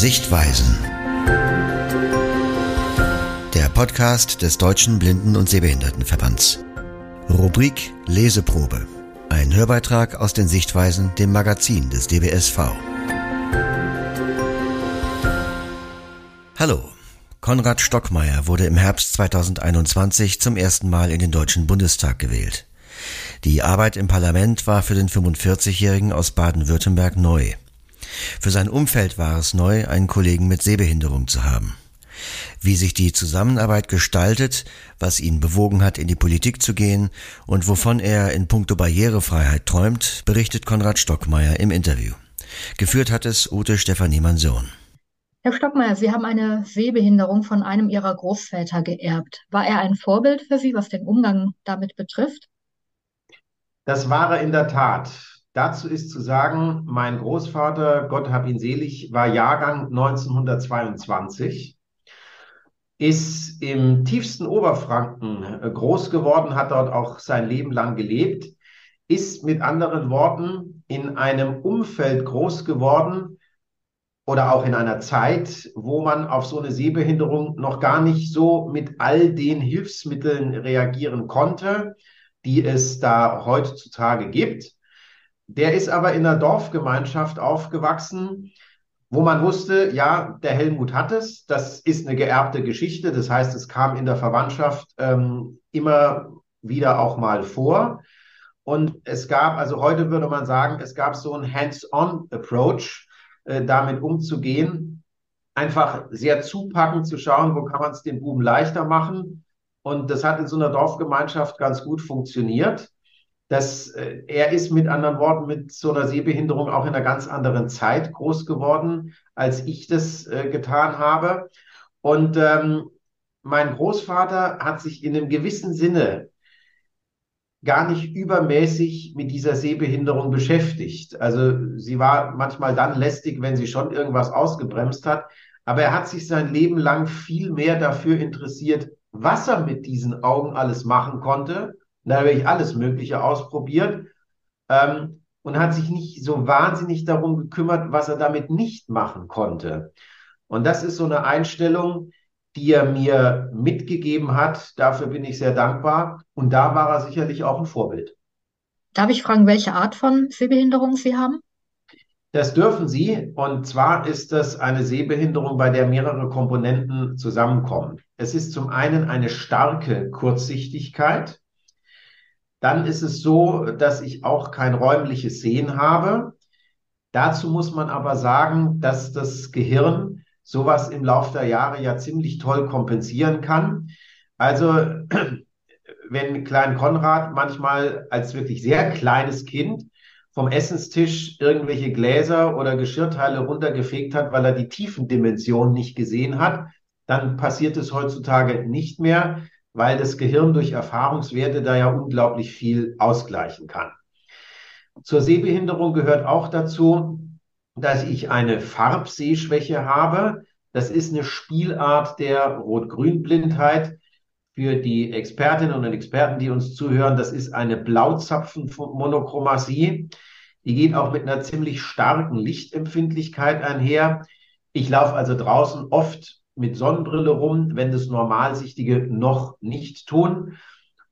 Sichtweisen. Der Podcast des Deutschen Blinden- und Sehbehindertenverbands. Rubrik Leseprobe. Ein Hörbeitrag aus den Sichtweisen, dem Magazin des DBSV. Hallo. Konrad Stockmeier wurde im Herbst 2021 zum ersten Mal in den Deutschen Bundestag gewählt. Die Arbeit im Parlament war für den 45-Jährigen aus Baden-Württemberg neu. Für sein Umfeld war es neu, einen Kollegen mit Sehbehinderung zu haben. Wie sich die Zusammenarbeit gestaltet, was ihn bewogen hat, in die Politik zu gehen und wovon er in puncto Barrierefreiheit träumt, berichtet Konrad Stockmeier im Interview. Geführt hat es Ute Stefanie Manson. Herr Stockmeier, Sie haben eine Sehbehinderung von einem Ihrer Großväter geerbt. War er ein Vorbild für Sie, was den Umgang damit betrifft? Das war er in der Tat. Dazu ist zu sagen, mein Großvater, Gott hab ihn selig, war Jahrgang 1922, ist im tiefsten Oberfranken äh, groß geworden, hat dort auch sein Leben lang gelebt, ist mit anderen Worten in einem Umfeld groß geworden oder auch in einer Zeit, wo man auf so eine Sehbehinderung noch gar nicht so mit all den Hilfsmitteln reagieren konnte, die es da heutzutage gibt. Der ist aber in einer Dorfgemeinschaft aufgewachsen, wo man wusste, ja, der Helmut hat es, das ist eine geerbte Geschichte, das heißt, es kam in der Verwandtschaft ähm, immer wieder auch mal vor. Und es gab, also heute würde man sagen, es gab so einen Hands-on-Approach, äh, damit umzugehen. Einfach sehr zupackend zu schauen, wo kann man es den Buben leichter machen. Und das hat in so einer Dorfgemeinschaft ganz gut funktioniert. Das, äh, er ist mit anderen Worten mit so einer Sehbehinderung auch in einer ganz anderen Zeit groß geworden, als ich das äh, getan habe. Und ähm, mein Großvater hat sich in einem gewissen Sinne gar nicht übermäßig mit dieser Sehbehinderung beschäftigt. Also sie war manchmal dann lästig, wenn sie schon irgendwas ausgebremst hat. Aber er hat sich sein Leben lang viel mehr dafür interessiert, was er mit diesen Augen alles machen konnte. Da habe ich alles Mögliche ausprobiert ähm, und hat sich nicht so wahnsinnig darum gekümmert, was er damit nicht machen konnte. Und das ist so eine Einstellung, die er mir mitgegeben hat. Dafür bin ich sehr dankbar. Und da war er sicherlich auch ein Vorbild. Darf ich fragen, welche Art von Sehbehinderung Sie haben? Das dürfen Sie. Und zwar ist das eine Sehbehinderung, bei der mehrere Komponenten zusammenkommen. Es ist zum einen eine starke Kurzsichtigkeit. Dann ist es so, dass ich auch kein räumliches Sehen habe. Dazu muss man aber sagen, dass das Gehirn sowas im Laufe der Jahre ja ziemlich toll kompensieren kann. Also wenn Klein Konrad manchmal als wirklich sehr kleines Kind vom Essenstisch irgendwelche Gläser oder Geschirrteile runtergefegt hat, weil er die Tiefendimension nicht gesehen hat, dann passiert es heutzutage nicht mehr, weil das Gehirn durch Erfahrungswerte da ja unglaublich viel ausgleichen kann. Zur Sehbehinderung gehört auch dazu, dass ich eine Farbsehschwäche habe. Das ist eine Spielart der Rot-Grün-Blindheit. Für die Expertinnen und Experten, die uns zuhören, das ist eine Blauzapfenmonochromasie. Die geht auch mit einer ziemlich starken Lichtempfindlichkeit einher. Ich laufe also draußen oft mit Sonnenbrille rum, wenn das Normalsichtige noch nicht tun.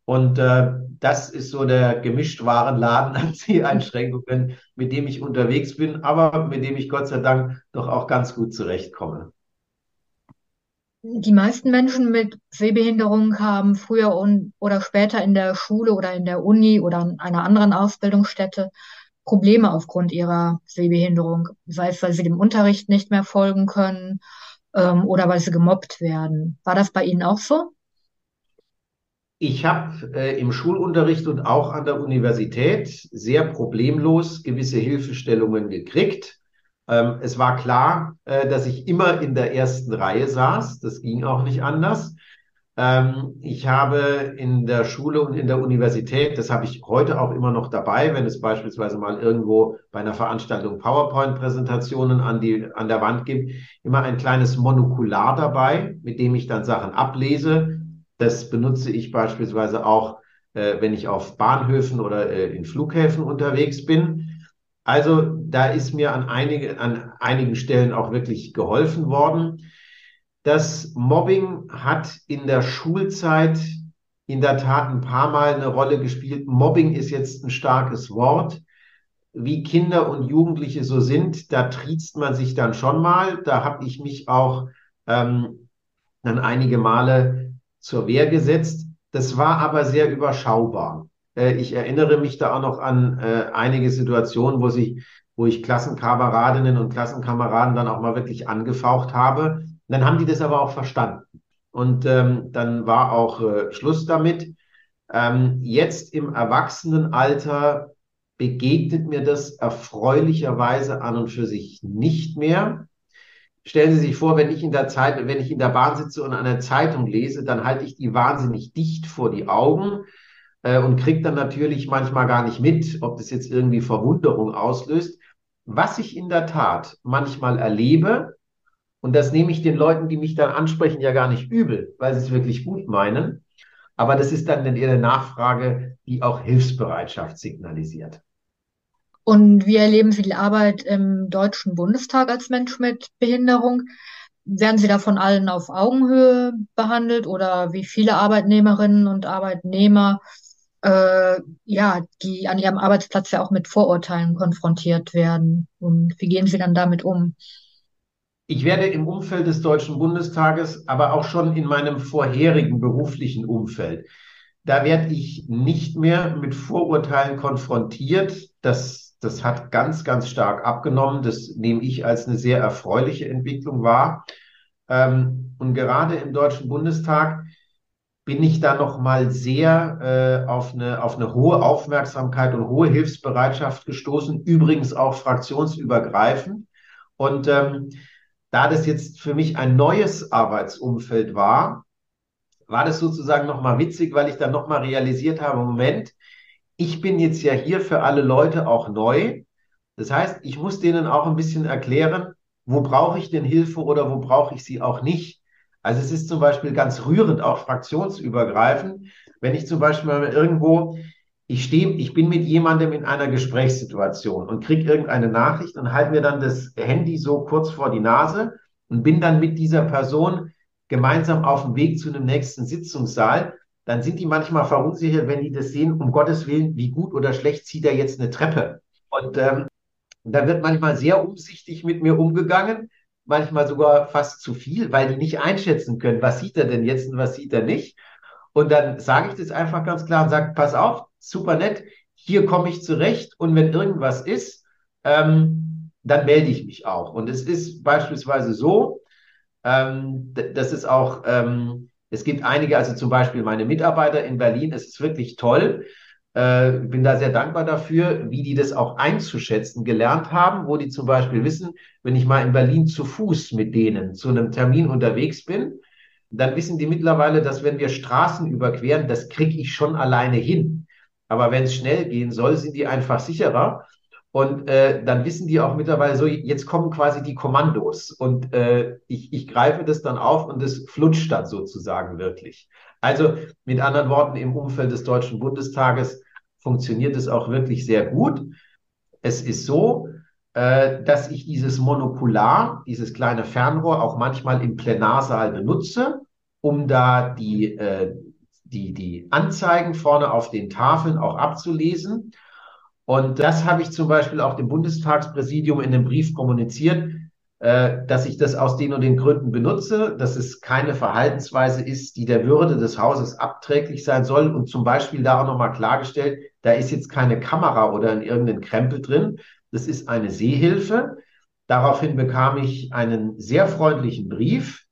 Und äh, das ist so der Gemischtwarenladen an Zieleinschränkungen, mit dem ich unterwegs bin, aber mit dem ich Gott sei Dank doch auch ganz gut zurechtkomme. Die meisten Menschen mit Sehbehinderung haben früher und, oder später in der Schule oder in der Uni oder an einer anderen Ausbildungsstätte Probleme aufgrund ihrer Sehbehinderung, sei es, weil sie dem Unterricht nicht mehr folgen können ähm, oder weil sie gemobbt werden. War das bei Ihnen auch so? Ich habe äh, im Schulunterricht und auch an der Universität sehr problemlos gewisse Hilfestellungen gekriegt. Ähm, es war klar, äh, dass ich immer in der ersten Reihe saß. Das ging auch nicht anders. Ähm, ich habe in der Schule und in der Universität, das habe ich heute auch immer noch dabei, wenn es beispielsweise mal irgendwo bei einer Veranstaltung PowerPoint-Präsentationen an, die, an der Wand gibt, immer ein kleines Monokular dabei, mit dem ich dann Sachen ablese das benutze ich beispielsweise auch, äh, wenn ich auf Bahnhöfen oder äh, in Flughäfen unterwegs bin. Also da ist mir an, einige, an einigen Stellen auch wirklich geholfen worden. Das Mobbing hat in der Schulzeit in der Tat ein paar Mal eine Rolle gespielt. Mobbing ist jetzt ein starkes Wort. Wie Kinder und Jugendliche so sind, da triezt man sich dann schon mal. Da habe ich mich auch ähm, dann einige Male zur Wehr gesetzt. Das war aber sehr überschaubar. Äh, ich erinnere mich da auch noch an äh, einige Situationen, wo, sich, wo ich Klassenkameradinnen und Klassenkameraden dann auch mal wirklich angefaucht habe. Dann haben die das aber auch verstanden. Und ähm, dann war auch äh, Schluss damit. Ähm, jetzt im Erwachsenenalter begegnet mir das erfreulicherweise an und für sich nicht mehr. Stellen Sie sich vor, wenn ich in der Zeit, wenn ich in der Bahn sitze und eine Zeitung lese, dann halte ich die wahnsinnig dicht vor die Augen äh, und kriege dann natürlich manchmal gar nicht mit, ob das jetzt irgendwie Verwunderung auslöst. Was ich in der Tat manchmal erlebe, und das nehme ich den Leuten, die mich dann ansprechen, ja gar nicht übel, weil sie es wirklich gut meinen. Aber das ist dann eine Nachfrage, die auch Hilfsbereitschaft signalisiert. Und wie erleben Sie die Arbeit im Deutschen Bundestag als Mensch mit Behinderung? Werden Sie da von allen auf Augenhöhe behandelt oder wie viele Arbeitnehmerinnen und Arbeitnehmer, äh, ja, die an ihrem Arbeitsplatz ja auch mit Vorurteilen konfrontiert werden? Und wie gehen Sie dann damit um? Ich werde im Umfeld des Deutschen Bundestages, aber auch schon in meinem vorherigen beruflichen Umfeld, da werde ich nicht mehr mit Vorurteilen konfrontiert. Das das hat ganz, ganz stark abgenommen. Das nehme ich als eine sehr erfreuliche Entwicklung wahr. Ähm, und gerade im Deutschen Bundestag bin ich da noch mal sehr äh, auf, eine, auf eine hohe Aufmerksamkeit und hohe Hilfsbereitschaft gestoßen, übrigens auch fraktionsübergreifend. Und ähm, da das jetzt für mich ein neues Arbeitsumfeld war, war das sozusagen noch mal witzig, weil ich dann noch mal realisiert habe, Moment, ich bin jetzt ja hier für alle Leute auch neu. Das heißt, ich muss denen auch ein bisschen erklären, wo brauche ich denn Hilfe oder wo brauche ich sie auch nicht. Also es ist zum Beispiel ganz rührend, auch fraktionsübergreifend, wenn ich zum Beispiel irgendwo, ich stehe, ich bin mit jemandem in einer Gesprächssituation und kriege irgendeine Nachricht und halte mir dann das Handy so kurz vor die Nase und bin dann mit dieser Person gemeinsam auf dem Weg zu einem nächsten Sitzungssaal dann sind die manchmal verunsichert, wenn die das sehen, um Gottes Willen, wie gut oder schlecht zieht er jetzt eine Treppe. Und ähm, da wird manchmal sehr umsichtig mit mir umgegangen, manchmal sogar fast zu viel, weil die nicht einschätzen können, was sieht er denn jetzt und was sieht er nicht. Und dann sage ich das einfach ganz klar und sage, pass auf, super nett, hier komme ich zurecht und wenn irgendwas ist, ähm, dann melde ich mich auch. Und es ist beispielsweise so, ähm, das ist auch ähm, es gibt einige, also zum Beispiel meine Mitarbeiter in Berlin, es ist wirklich toll. Äh, bin da sehr dankbar dafür, wie die das auch einzuschätzen gelernt haben, wo die zum Beispiel wissen, wenn ich mal in Berlin zu Fuß mit denen zu einem Termin unterwegs bin, dann wissen die mittlerweile, dass wenn wir Straßen überqueren, das kriege ich schon alleine hin. Aber wenn es schnell gehen soll, sind die einfach sicherer. Und äh, dann wissen die auch mittlerweile so, jetzt kommen quasi die Kommandos und äh, ich, ich greife das dann auf und es flutscht dann sozusagen wirklich. Also mit anderen Worten, im Umfeld des Deutschen Bundestages funktioniert es auch wirklich sehr gut. Es ist so, äh, dass ich dieses Monokular, dieses kleine Fernrohr auch manchmal im Plenarsaal benutze, um da die, äh, die, die Anzeigen vorne auf den Tafeln auch abzulesen. Und das habe ich zum Beispiel auch dem Bundestagspräsidium in dem Brief kommuniziert, äh, dass ich das aus den und den Gründen benutze, dass es keine Verhaltensweise ist, die der Würde des Hauses abträglich sein soll. Und zum Beispiel da auch nochmal klargestellt, da ist jetzt keine Kamera oder in irgendeinen Krempel drin. Das ist eine Sehhilfe. Daraufhin bekam ich einen sehr freundlichen Brief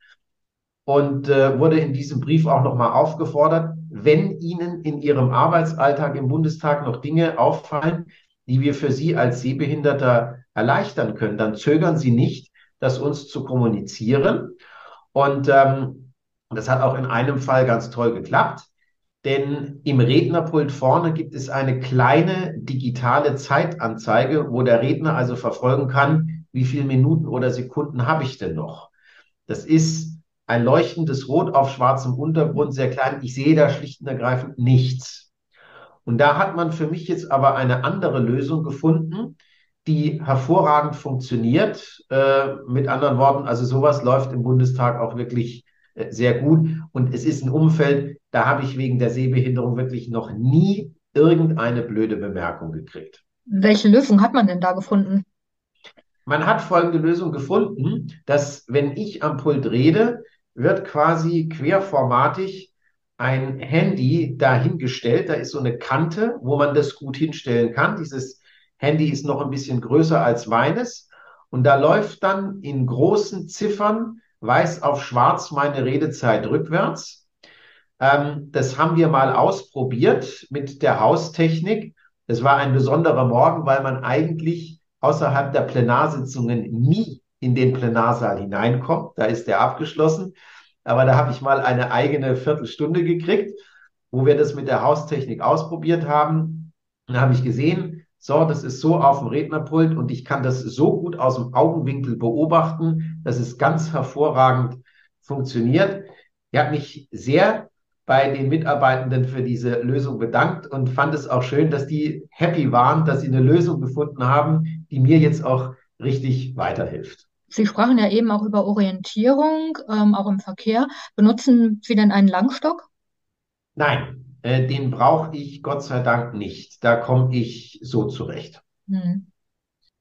und äh, wurde in diesem Brief auch nochmal aufgefordert, wenn Ihnen in Ihrem Arbeitsalltag im Bundestag noch Dinge auffallen, die wir für Sie als Sehbehinderter erleichtern können, dann zögern Sie nicht, das uns zu kommunizieren. Und ähm, das hat auch in einem Fall ganz toll geklappt, denn im Rednerpult vorne gibt es eine kleine digitale Zeitanzeige, wo der Redner also verfolgen kann, wie viele Minuten oder Sekunden habe ich denn noch. Das ist ein leuchtendes Rot auf schwarzem Untergrund, sehr klein. Ich sehe da schlicht und ergreifend nichts. Und da hat man für mich jetzt aber eine andere Lösung gefunden. die hervorragend funktioniert. Äh, mit anderen Worten, also sowas läuft im Bundestag auch wirklich sehr gut. Und es ist ein Umfeld, da habe ich wegen der Sehbehinderung wirklich noch nie irgendeine blöde Bemerkung gekriegt. Welche Lösung hat man denn da gefunden? Man hat folgende Lösung gefunden, dass wenn ich am Pult rede, wird quasi querformatig ein Handy dahingestellt. Da ist so eine Kante, wo man das gut hinstellen kann. Dieses Handy ist noch ein bisschen größer als meines. Und da läuft dann in großen Ziffern weiß auf schwarz meine Redezeit rückwärts. Ähm, das haben wir mal ausprobiert mit der Haustechnik. Das war ein besonderer Morgen, weil man eigentlich außerhalb der Plenarsitzungen nie in den Plenarsaal hineinkommt. Da ist der abgeschlossen. Aber da habe ich mal eine eigene Viertelstunde gekriegt, wo wir das mit der Haustechnik ausprobiert haben. Da habe ich gesehen, so, das ist so auf dem Rednerpult und ich kann das so gut aus dem Augenwinkel beobachten, dass es ganz hervorragend funktioniert. Ich habe mich sehr bei den Mitarbeitenden für diese Lösung bedankt und fand es auch schön, dass die happy waren, dass sie eine Lösung gefunden haben, die mir jetzt auch richtig weiterhilft. Sie sprachen ja eben auch über Orientierung, ähm, auch im Verkehr. Benutzen Sie denn einen Langstock? Nein, äh, den brauche ich Gott sei Dank nicht. Da komme ich so zurecht. Hm.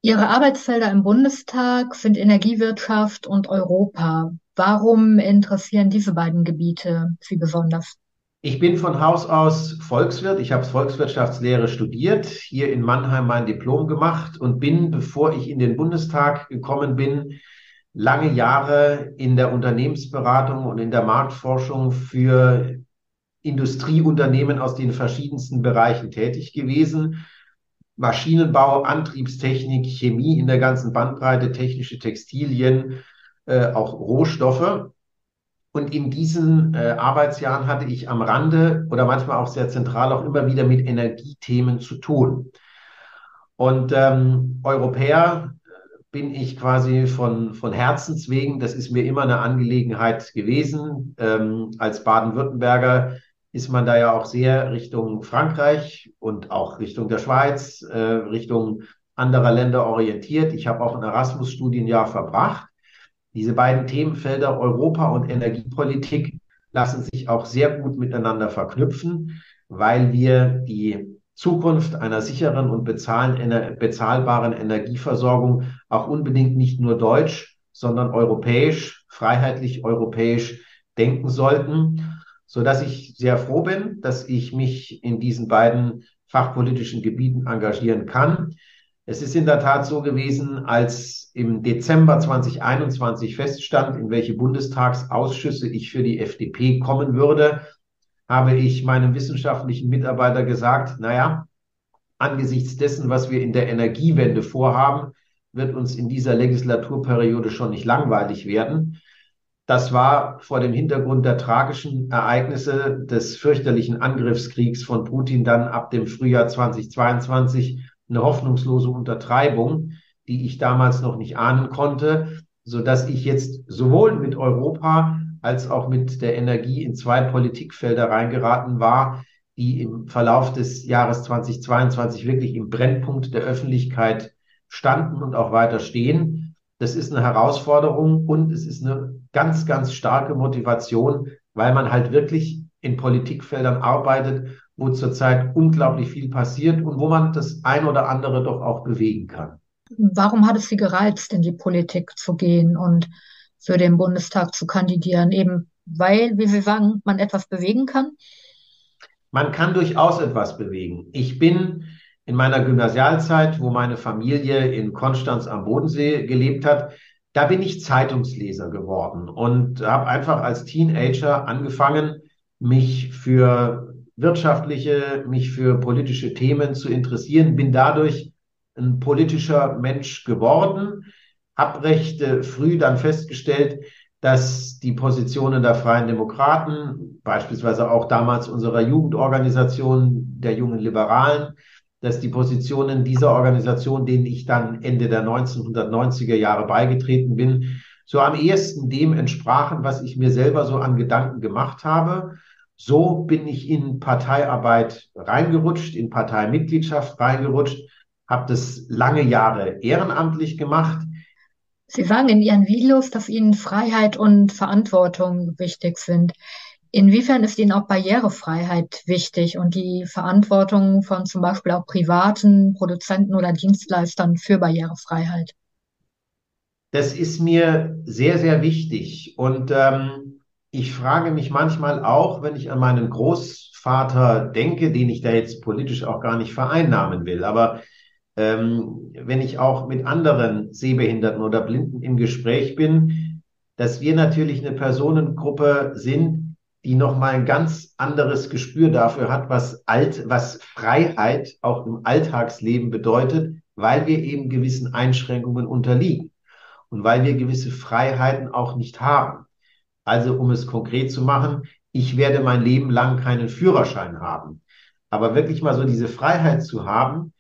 Ihre Arbeitsfelder im Bundestag sind Energiewirtschaft und Europa. Warum interessieren diese beiden Gebiete Sie besonders? Ich bin von Haus aus Volkswirt. Ich habe Volkswirtschaftslehre studiert, hier in Mannheim mein Diplom gemacht und bin, bevor ich in den Bundestag gekommen bin, lange Jahre in der Unternehmensberatung und in der Marktforschung für Industrieunternehmen aus den verschiedensten Bereichen tätig gewesen. Maschinenbau, Antriebstechnik, Chemie in der ganzen Bandbreite, technische Textilien, äh, auch Rohstoffe. Und in diesen äh, Arbeitsjahren hatte ich am Rande oder manchmal auch sehr zentral auch immer wieder mit Energiethemen zu tun. Und ähm, Europäer äh, bin ich quasi von, von Herzens wegen. Das ist mir immer eine Angelegenheit gewesen. Ähm, als Baden-Württemberger ist man da ja auch sehr Richtung Frankreich und auch Richtung der Schweiz, äh, Richtung anderer Länder orientiert. Ich habe auch ein Erasmus-Studienjahr verbracht. Diese beiden Themenfelder Europa und Energiepolitik lassen sich auch sehr gut miteinander verknüpfen, weil wir die Zukunft einer sicheren und bezahlbaren Energieversorgung auch unbedingt nicht nur deutsch, sondern europäisch, freiheitlich europäisch denken sollten, so dass ich sehr froh bin, dass ich mich in diesen beiden fachpolitischen Gebieten engagieren kann. Es ist in der Tat so gewesen, als im Dezember 2021 feststand, in welche Bundestagsausschüsse ich für die FDP kommen würde, habe ich meinem wissenschaftlichen Mitarbeiter gesagt, naja, angesichts dessen, was wir in der Energiewende vorhaben, wird uns in dieser Legislaturperiode schon nicht langweilig werden. Das war vor dem Hintergrund der tragischen Ereignisse des fürchterlichen Angriffskriegs von Putin dann ab dem Frühjahr 2022 eine hoffnungslose Untertreibung, die ich damals noch nicht ahnen konnte, so dass ich jetzt sowohl mit Europa als auch mit der Energie in zwei Politikfelder reingeraten war, die im Verlauf des Jahres 2022 wirklich im Brennpunkt der Öffentlichkeit standen und auch weiter stehen. Das ist eine Herausforderung und es ist eine ganz, ganz starke Motivation, weil man halt wirklich in Politikfeldern arbeitet, wo zurzeit unglaublich viel passiert und wo man das ein oder andere doch auch bewegen kann. Warum hat es Sie gereizt, in die Politik zu gehen und für den Bundestag zu kandidieren? Eben weil, wie Sie sagen, man etwas bewegen kann? Man kann durchaus etwas bewegen. Ich bin in meiner Gymnasialzeit, wo meine Familie in Konstanz am Bodensee gelebt hat, da bin ich Zeitungsleser geworden und habe einfach als Teenager angefangen, mich für wirtschaftliche, mich für politische Themen zu interessieren, bin dadurch ein politischer Mensch geworden, habe recht früh dann festgestellt, dass die Positionen der Freien Demokraten, beispielsweise auch damals unserer Jugendorganisation der jungen Liberalen, dass die Positionen dieser Organisation, denen ich dann Ende der 1990er Jahre beigetreten bin, so am ehesten dem entsprachen, was ich mir selber so an Gedanken gemacht habe. So bin ich in Parteiarbeit reingerutscht, in Parteimitgliedschaft reingerutscht, habe das lange Jahre ehrenamtlich gemacht. Sie sagen in Ihren Videos, dass Ihnen Freiheit und Verantwortung wichtig sind. Inwiefern ist Ihnen auch Barrierefreiheit wichtig und die Verantwortung von zum Beispiel auch privaten Produzenten oder Dienstleistern für Barrierefreiheit? Das ist mir sehr, sehr wichtig. Und ähm, ich frage mich manchmal auch, wenn ich an meinen Großvater denke, den ich da jetzt politisch auch gar nicht vereinnahmen will, aber ähm, wenn ich auch mit anderen Sehbehinderten oder Blinden im Gespräch bin, dass wir natürlich eine Personengruppe sind, die nochmal ein ganz anderes Gespür dafür hat, was Alt, was Freiheit auch im Alltagsleben bedeutet, weil wir eben gewissen Einschränkungen unterliegen und weil wir gewisse Freiheiten auch nicht haben. Also, um es konkret zu machen, ich werde mein Leben lang keinen Führerschein haben. Aber wirklich mal so diese Freiheit zu haben,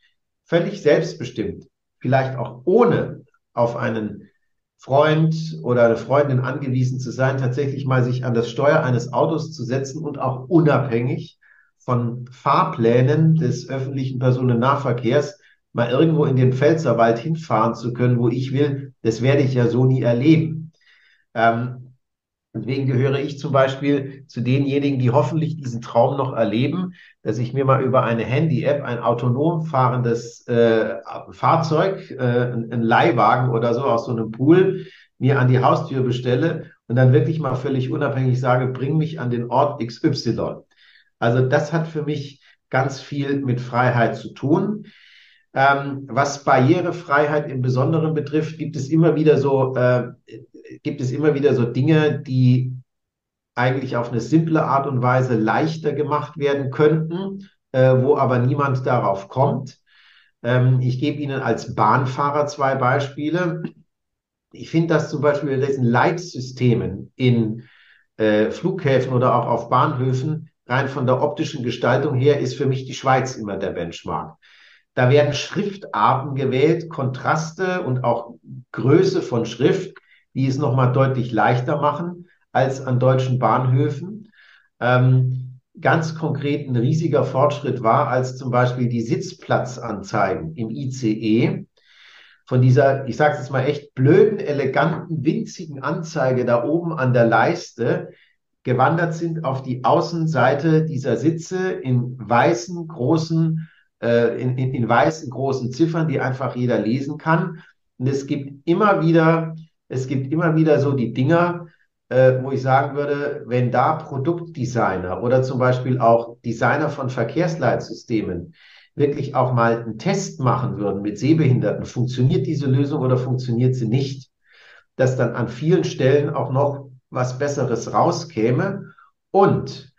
völlig selbstbestimmt, vielleicht auch ohne auf einen Freund oder eine Freundin angewiesen zu sein, tatsächlich mal sich an das Steuer eines Autos zu setzen und auch unabhängig von Fahrplänen des öffentlichen Personennahverkehrs mal irgendwo in den Pfälzerwald hinfahren zu können, wo ich will, das werde ich ja so nie erleben. Ähm, Deswegen gehöre ich zum Beispiel zu denjenigen, die hoffentlich diesen Traum noch erleben, dass ich mir mal über eine Handy-App ein autonom fahrendes äh, Fahrzeug, äh, ein Leihwagen oder so aus so einem Pool mir an die Haustür bestelle und dann wirklich mal völlig unabhängig sage, bring mich an den Ort XY. Also das hat für mich ganz viel mit Freiheit zu tun. Ähm, was Barrierefreiheit im Besonderen betrifft, gibt es immer wieder so äh, gibt es immer wieder so Dinge, die eigentlich auf eine simple Art und Weise leichter gemacht werden könnten, äh, wo aber niemand darauf kommt. Ähm, ich gebe Ihnen als Bahnfahrer zwei Beispiele. Ich finde das zum Beispiel in diesen Leitsystemen in äh, Flughäfen oder auch auf Bahnhöfen rein von der optischen Gestaltung her ist für mich die Schweiz immer der Benchmark. Da werden Schriftarten gewählt, Kontraste und auch Größe von Schrift, die es nochmal deutlich leichter machen als an deutschen Bahnhöfen. Ähm, ganz konkret ein riesiger Fortschritt war, als zum Beispiel die Sitzplatzanzeigen im ICE von dieser, ich sage es jetzt mal echt blöden, eleganten, winzigen Anzeige da oben an der Leiste gewandert sind auf die Außenseite dieser Sitze in weißen großen, äh, in, in, in weißen großen Ziffern, die einfach jeder lesen kann. Und es gibt immer wieder es gibt immer wieder so die Dinger, äh, wo ich sagen würde, wenn da Produktdesigner oder zum Beispiel auch Designer von Verkehrsleitsystemen wirklich auch mal einen Test machen würden mit Sehbehinderten, funktioniert diese Lösung oder funktioniert sie nicht, dass dann an vielen Stellen auch noch was Besseres rauskäme. Und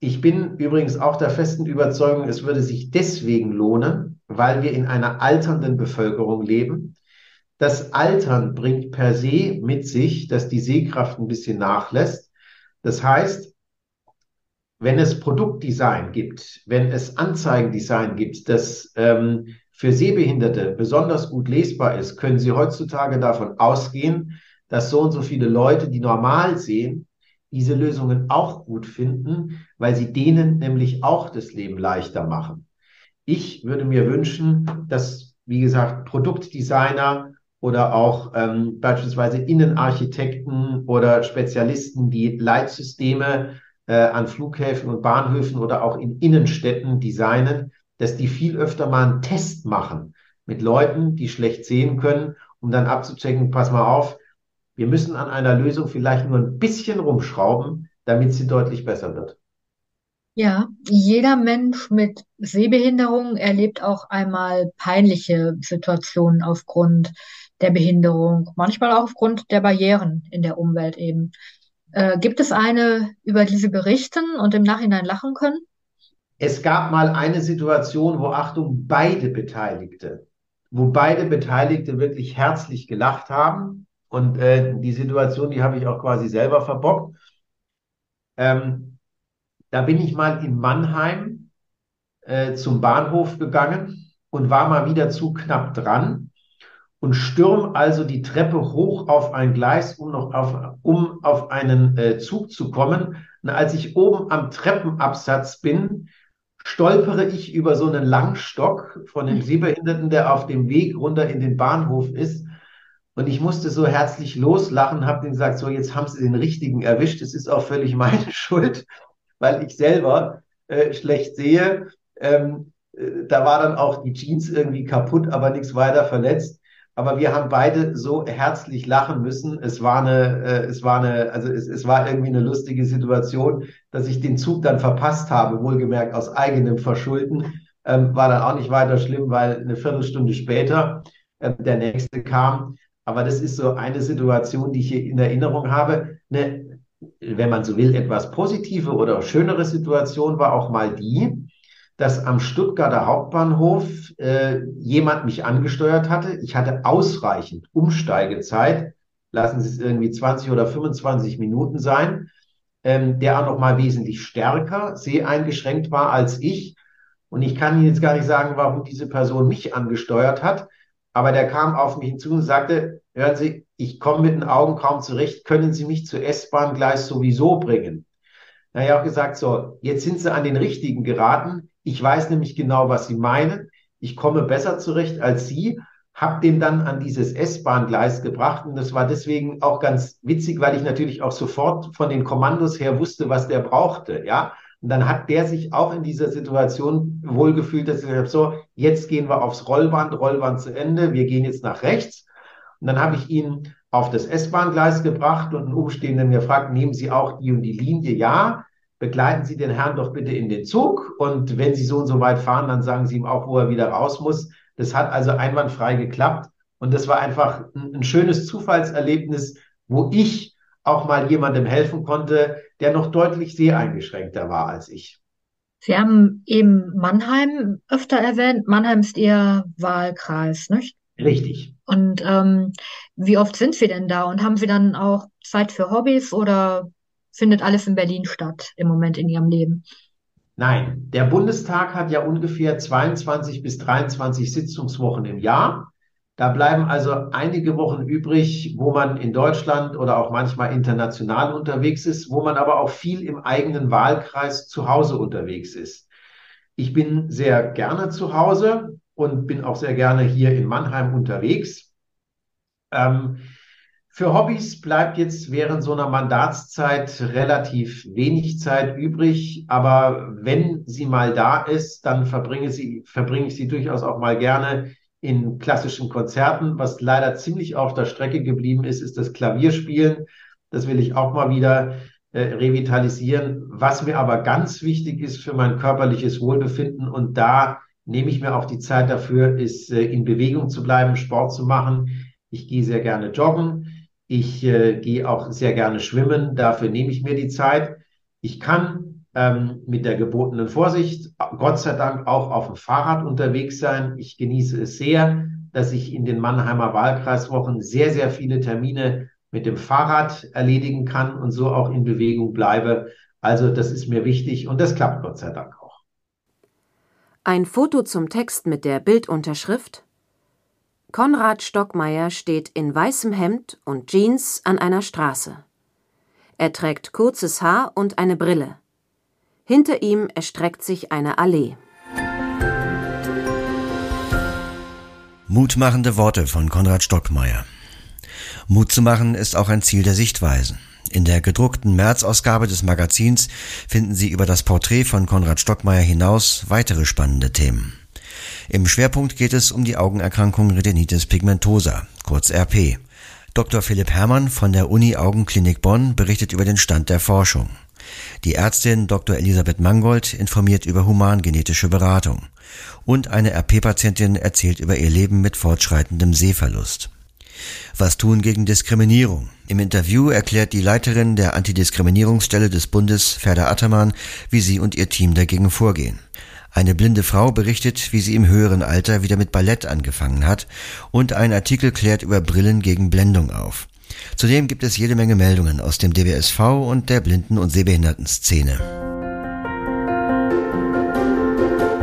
ich bin übrigens auch der festen Überzeugung, es würde sich deswegen lohnen, weil wir in einer alternden Bevölkerung leben das Altern bringt per se mit sich, dass die Sehkraft ein bisschen nachlässt. Das heißt, wenn es Produktdesign gibt, wenn es Anzeigendesign gibt, das ähm, für Sehbehinderte besonders gut lesbar ist, können Sie heutzutage davon ausgehen, dass so und so viele Leute, die normal sehen, diese Lösungen auch gut finden, weil sie denen nämlich auch das Leben leichter machen. Ich würde mir wünschen, dass, wie gesagt, Produktdesigner oder auch ähm, beispielsweise Innenarchitekten oder Spezialisten, die Leitsysteme äh, an Flughäfen und Bahnhöfen oder auch in Innenstädten designen, dass die viel öfter mal einen Test machen mit Leuten, die schlecht sehen können, um dann abzuchecken, pass mal auf, wir müssen an einer Lösung vielleicht nur ein bisschen rumschrauben, damit sie deutlich besser wird. Ja, jeder Mensch mit Sehbehinderung erlebt auch einmal peinliche Situationen aufgrund der Behinderung, manchmal auch aufgrund der Barrieren in der Umwelt eben. Äh, gibt es eine, über die Sie berichten und im Nachhinein lachen können? Es gab mal eine Situation, wo Achtung, beide Beteiligte, wo beide Beteiligte wirklich herzlich gelacht haben. Und äh, die Situation, die habe ich auch quasi selber verbockt. Ähm, da bin ich mal in Mannheim äh, zum Bahnhof gegangen und war mal wieder zu knapp dran und stürm also die Treppe hoch auf ein Gleis, um noch auf, um auf einen äh, Zug zu kommen. Und als ich oben am Treppenabsatz bin, stolpere ich über so einen Langstock von dem Sehbehinderten, der auf dem Weg runter in den Bahnhof ist. Und ich musste so herzlich loslachen, habe ihm gesagt, so jetzt haben Sie den richtigen erwischt. Es ist auch völlig meine Schuld, weil ich selber äh, schlecht sehe. Ähm, äh, da war dann auch die Jeans irgendwie kaputt, aber nichts weiter verletzt. Aber wir haben beide so herzlich lachen müssen. Es war eine, äh, es war eine, also es, es war irgendwie eine lustige Situation, dass ich den Zug dann verpasst habe, wohlgemerkt aus eigenem Verschulden. Ähm, war dann auch nicht weiter schlimm, weil eine Viertelstunde später äh, der nächste kam. Aber das ist so eine Situation, die ich hier in Erinnerung habe. Eine, wenn man so will, etwas positive oder schönere Situation war auch mal die, dass am Stuttgarter Hauptbahnhof äh, jemand mich angesteuert hatte. Ich hatte ausreichend Umsteigezeit, lassen Sie es irgendwie 20 oder 25 Minuten sein, ähm, der auch noch mal wesentlich stärker seheingeschränkt war als ich. Und ich kann Ihnen jetzt gar nicht sagen, warum diese Person mich angesteuert hat, aber der kam auf mich hinzu und sagte, hören Sie, ich komme mit den Augen kaum zurecht, können Sie mich zur S-Bahn-Gleis sowieso bringen? Na ja, auch gesagt, so, jetzt sind Sie an den richtigen geraten ich weiß nämlich genau, was Sie meinen. Ich komme besser zurecht als Sie. Hab den dann an dieses S-Bahn-Gleis gebracht und das war deswegen auch ganz witzig, weil ich natürlich auch sofort von den Kommandos her wusste, was der brauchte, ja. Und dann hat der sich auch in dieser Situation wohlgefühlt, dass ich gesagt habe, so, jetzt gehen wir aufs Rollband, Rollband zu Ende, wir gehen jetzt nach rechts. Und dann habe ich ihn auf das S-Bahn-Gleis gebracht und ein Umstehender mir fragt, nehmen Sie auch die und die Linie? Ja begleiten Sie den Herrn doch bitte in den Zug und wenn Sie so und so weit fahren, dann sagen Sie ihm auch, wo er wieder raus muss. Das hat also einwandfrei geklappt und das war einfach ein, ein schönes Zufallserlebnis, wo ich auch mal jemandem helfen konnte, der noch deutlich sehr eingeschränkter war als ich. Sie haben eben Mannheim öfter erwähnt. Mannheim ist Ihr Wahlkreis, nicht? Richtig. Und ähm, wie oft sind Sie denn da? Und haben Sie dann auch Zeit für Hobbys oder findet alles in Berlin statt im Moment in Ihrem Leben? Nein, der Bundestag hat ja ungefähr 22 bis 23 Sitzungswochen im Jahr. Da bleiben also einige Wochen übrig, wo man in Deutschland oder auch manchmal international unterwegs ist, wo man aber auch viel im eigenen Wahlkreis zu Hause unterwegs ist. Ich bin sehr gerne zu Hause und bin auch sehr gerne hier in Mannheim unterwegs. Ähm, für Hobbys bleibt jetzt während so einer Mandatszeit relativ wenig Zeit übrig, aber wenn sie mal da ist, dann verbringe, sie, verbringe ich sie durchaus auch mal gerne in klassischen Konzerten. Was leider ziemlich auf der Strecke geblieben ist, ist das Klavierspielen. Das will ich auch mal wieder äh, revitalisieren. Was mir aber ganz wichtig ist für mein körperliches Wohlbefinden und da nehme ich mir auch die Zeit dafür, ist äh, in Bewegung zu bleiben, Sport zu machen. Ich gehe sehr gerne joggen. Ich äh, gehe auch sehr gerne schwimmen. Dafür nehme ich mir die Zeit. Ich kann ähm, mit der gebotenen Vorsicht, Gott sei Dank, auch auf dem Fahrrad unterwegs sein. Ich genieße es sehr, dass ich in den Mannheimer Wahlkreiswochen sehr, sehr viele Termine mit dem Fahrrad erledigen kann und so auch in Bewegung bleibe. Also das ist mir wichtig und das klappt Gott sei Dank. Ein Foto zum Text mit der Bildunterschrift Konrad Stockmeier steht in weißem Hemd und Jeans an einer Straße. Er trägt kurzes Haar und eine Brille. Hinter ihm erstreckt sich eine Allee. Mutmachende Worte von Konrad Stockmeier. Mut zu machen ist auch ein Ziel der Sichtweisen. In der gedruckten März-Ausgabe des Magazins finden Sie über das Porträt von Konrad Stockmeier hinaus weitere spannende Themen. Im Schwerpunkt geht es um die Augenerkrankung Retinitis pigmentosa, kurz RP. Dr. Philipp Herrmann von der Uni Augenklinik Bonn berichtet über den Stand der Forschung. Die Ärztin Dr. Elisabeth Mangold informiert über humangenetische Beratung. Und eine RP-Patientin erzählt über ihr Leben mit fortschreitendem Sehverlust. Was tun gegen Diskriminierung? Im Interview erklärt die Leiterin der Antidiskriminierungsstelle des Bundes, Ferda Attermann, wie sie und ihr Team dagegen vorgehen. Eine blinde Frau berichtet, wie sie im höheren Alter wieder mit Ballett angefangen hat und ein Artikel klärt über Brillen gegen Blendung auf. Zudem gibt es jede Menge Meldungen aus dem DWSV und der Blinden- und Sehbehindertenszene.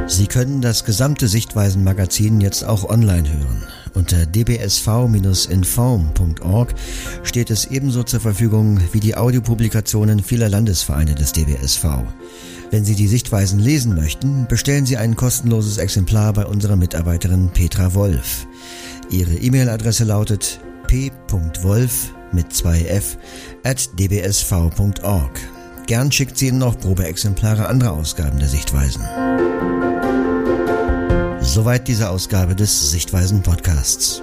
Sie können das gesamte Sichtweisen-Magazin jetzt auch online hören. Unter dbsv-inform.org steht es ebenso zur Verfügung wie die Audiopublikationen vieler Landesvereine des DBSV. Wenn Sie die Sichtweisen lesen möchten, bestellen Sie ein kostenloses Exemplar bei unserer Mitarbeiterin Petra Wolf. Ihre E-Mail-Adresse lautet p.wolf mit 2f at dbsv.org. Gern schickt sie Ihnen auch Probeexemplare anderer Ausgaben der Sichtweisen. Soweit diese Ausgabe des Sichtweisen Podcasts.